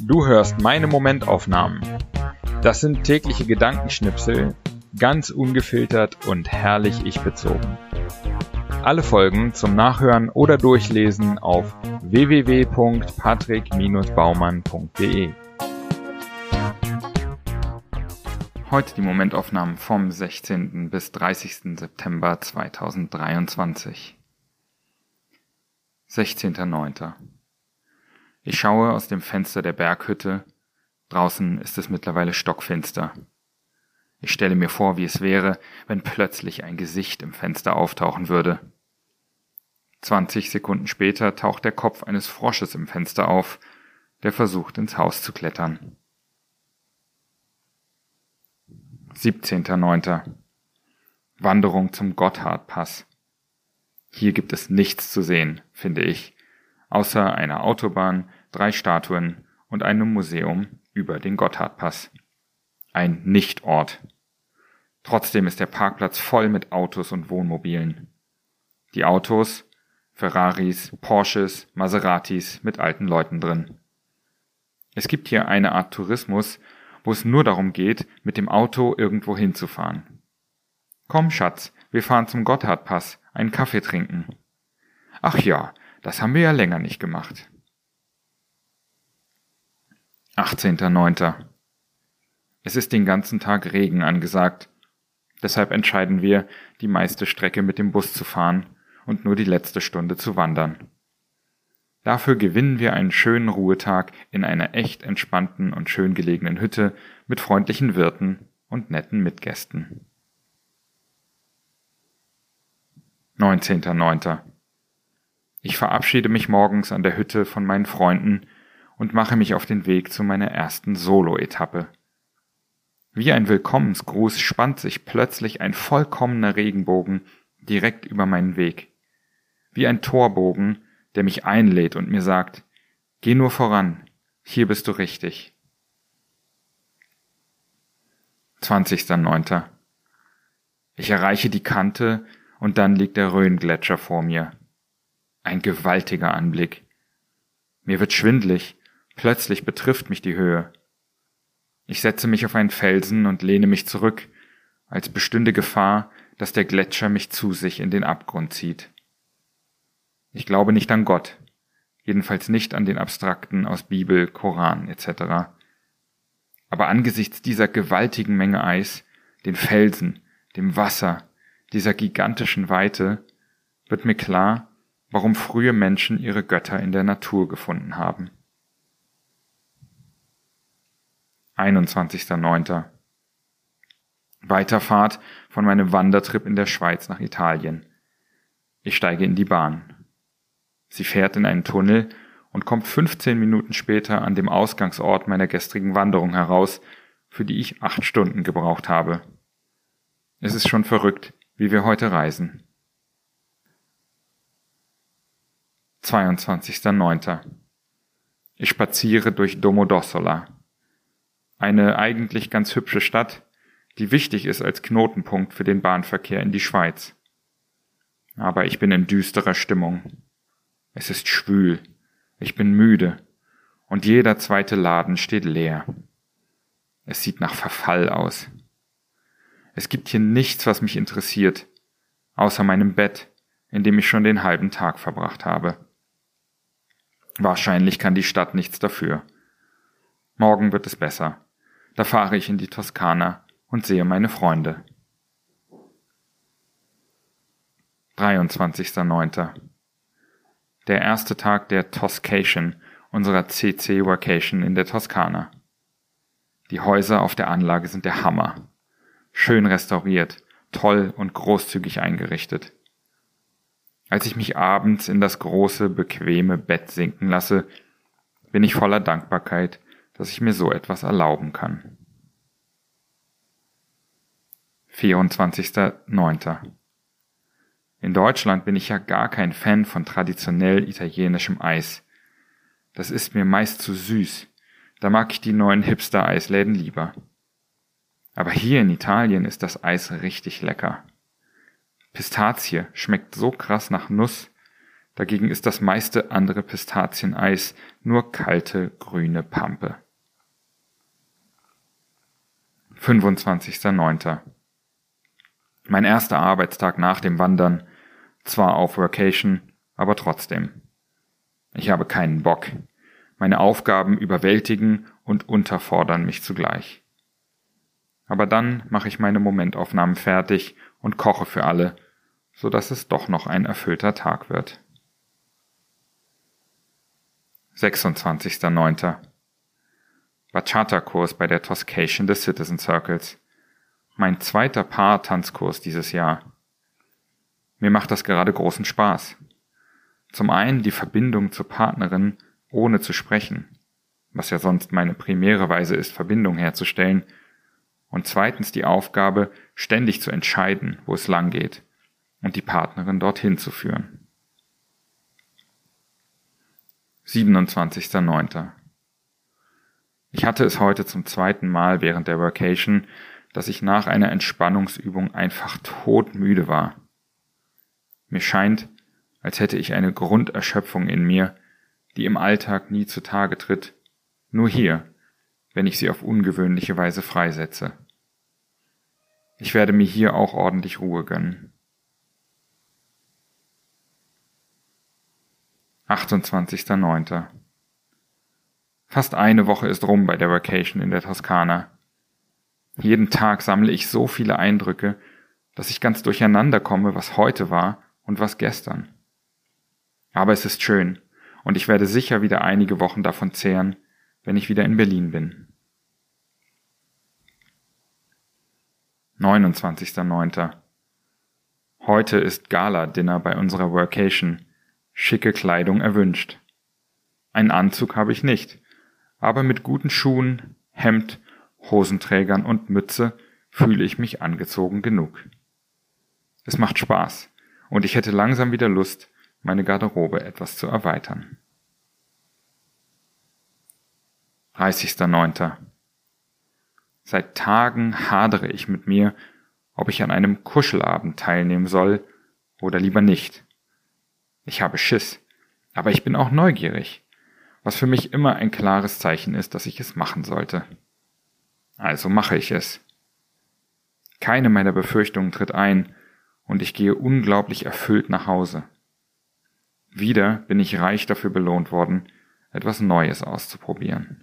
Du hörst meine Momentaufnahmen. Das sind tägliche Gedankenschnipsel, ganz ungefiltert und herrlich ich bezogen. Alle Folgen zum Nachhören oder Durchlesen auf www.patrick-baumann.de. Heute die Momentaufnahmen vom 16. bis 30. September 2023. 16.09. Ich schaue aus dem Fenster der Berghütte. Draußen ist es mittlerweile stockfinster. Ich stelle mir vor, wie es wäre, wenn plötzlich ein Gesicht im Fenster auftauchen würde. 20 Sekunden später taucht der Kopf eines Frosches im Fenster auf, der versucht ins Haus zu klettern. 17.09. Wanderung zum Gotthardpass. Hier gibt es nichts zu sehen, finde ich, außer einer Autobahn, drei Statuen und einem Museum über den Gotthardpass. Ein Nichtort. Trotzdem ist der Parkplatz voll mit Autos und Wohnmobilen. Die Autos, Ferraris, Porsches, Maseratis mit alten Leuten drin. Es gibt hier eine Art Tourismus, wo es nur darum geht, mit dem Auto irgendwo hinzufahren. Komm, Schatz, wir fahren zum Gotthardpass, einen Kaffee trinken. Ach ja, das haben wir ja länger nicht gemacht. 18.09. Es ist den ganzen Tag Regen angesagt. Deshalb entscheiden wir, die meiste Strecke mit dem Bus zu fahren und nur die letzte Stunde zu wandern. Dafür gewinnen wir einen schönen Ruhetag in einer echt entspannten und schön gelegenen Hütte mit freundlichen Wirten und netten Mitgästen. 19.09. Ich verabschiede mich morgens an der Hütte von meinen Freunden und mache mich auf den Weg zu meiner ersten Solo-Etappe. Wie ein Willkommensgruß spannt sich plötzlich ein vollkommener Regenbogen direkt über meinen Weg. Wie ein Torbogen, der mich einlädt und mir sagt, geh nur voran, hier bist du richtig. 20.09. Ich erreiche die Kante und dann liegt der Rhöngletscher vor mir. Ein gewaltiger Anblick. Mir wird schwindlig Plötzlich betrifft mich die Höhe. Ich setze mich auf einen Felsen und lehne mich zurück, als bestünde Gefahr, dass der Gletscher mich zu sich in den Abgrund zieht. Ich glaube nicht an Gott, jedenfalls nicht an den Abstrakten aus Bibel, Koran etc. Aber angesichts dieser gewaltigen Menge Eis, den Felsen, dem Wasser, dieser gigantischen Weite, wird mir klar, warum frühe Menschen ihre Götter in der Natur gefunden haben. 21.09. Weiterfahrt von meinem Wandertrip in der Schweiz nach Italien. Ich steige in die Bahn. Sie fährt in einen Tunnel und kommt 15 Minuten später an dem Ausgangsort meiner gestrigen Wanderung heraus, für die ich acht Stunden gebraucht habe. Es ist schon verrückt, wie wir heute reisen. 22.09. Ich spaziere durch Domodossola eine eigentlich ganz hübsche Stadt, die wichtig ist als Knotenpunkt für den Bahnverkehr in die Schweiz. Aber ich bin in düsterer Stimmung. Es ist schwül, ich bin müde, und jeder zweite Laden steht leer. Es sieht nach Verfall aus. Es gibt hier nichts, was mich interessiert, außer meinem Bett, in dem ich schon den halben Tag verbracht habe. Wahrscheinlich kann die Stadt nichts dafür. Morgen wird es besser. Da fahre ich in die Toskana und sehe meine Freunde. 23.09. Der erste Tag der Toscation, unserer CC Vacation in der Toskana. Die Häuser auf der Anlage sind der Hammer. Schön restauriert, toll und großzügig eingerichtet. Als ich mich abends in das große, bequeme Bett sinken lasse, bin ich voller Dankbarkeit dass ich mir so etwas erlauben kann. 24.09. In Deutschland bin ich ja gar kein Fan von traditionell italienischem Eis. Das ist mir meist zu süß. Da mag ich die neuen Hipster-Eisläden lieber. Aber hier in Italien ist das Eis richtig lecker. Pistazie schmeckt so krass nach Nuss, Dagegen ist das meiste andere Pistazieneis nur kalte grüne Pampe. 25.09. Mein erster Arbeitstag nach dem Wandern, zwar auf Vacation, aber trotzdem. Ich habe keinen Bock. Meine Aufgaben überwältigen und unterfordern mich zugleich. Aber dann mache ich meine Momentaufnahmen fertig und koche für alle, so dass es doch noch ein erfüllter Tag wird. 26.09. Bachata-Kurs bei der Toscation des Citizen Circles. Mein zweiter Paar-Tanzkurs dieses Jahr. Mir macht das gerade großen Spaß. Zum einen die Verbindung zur Partnerin ohne zu sprechen, was ja sonst meine primäre Weise ist, Verbindung herzustellen, und zweitens die Aufgabe, ständig zu entscheiden, wo es lang geht und die Partnerin dorthin zu führen. 27.09. Ich hatte es heute zum zweiten Mal während der Vacation, dass ich nach einer Entspannungsübung einfach todmüde war. Mir scheint, als hätte ich eine Grunderschöpfung in mir, die im Alltag nie zutage tritt, nur hier, wenn ich sie auf ungewöhnliche Weise freisetze. Ich werde mir hier auch ordentlich Ruhe gönnen. 28.09. Fast eine Woche ist rum bei der Vacation in der Toskana. Jeden Tag sammle ich so viele Eindrücke, dass ich ganz durcheinander komme, was heute war und was gestern. Aber es ist schön, und ich werde sicher wieder einige Wochen davon zehren, wenn ich wieder in Berlin bin. 29.09. Heute ist Gala-Dinner bei unserer Workation. Schicke Kleidung erwünscht. Einen Anzug habe ich nicht, aber mit guten Schuhen, Hemd, Hosenträgern und Mütze fühle ich mich angezogen genug. Es macht Spaß und ich hätte langsam wieder Lust, meine Garderobe etwas zu erweitern. 30.09. Seit Tagen hadere ich mit mir, ob ich an einem Kuschelabend teilnehmen soll oder lieber nicht. Ich habe Schiss, aber ich bin auch neugierig was für mich immer ein klares Zeichen ist, dass ich es machen sollte. Also mache ich es. Keine meiner Befürchtungen tritt ein, und ich gehe unglaublich erfüllt nach Hause. Wieder bin ich reich dafür belohnt worden, etwas Neues auszuprobieren.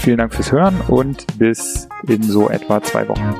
Vielen Dank fürs Hören und bis in so etwa zwei Wochen.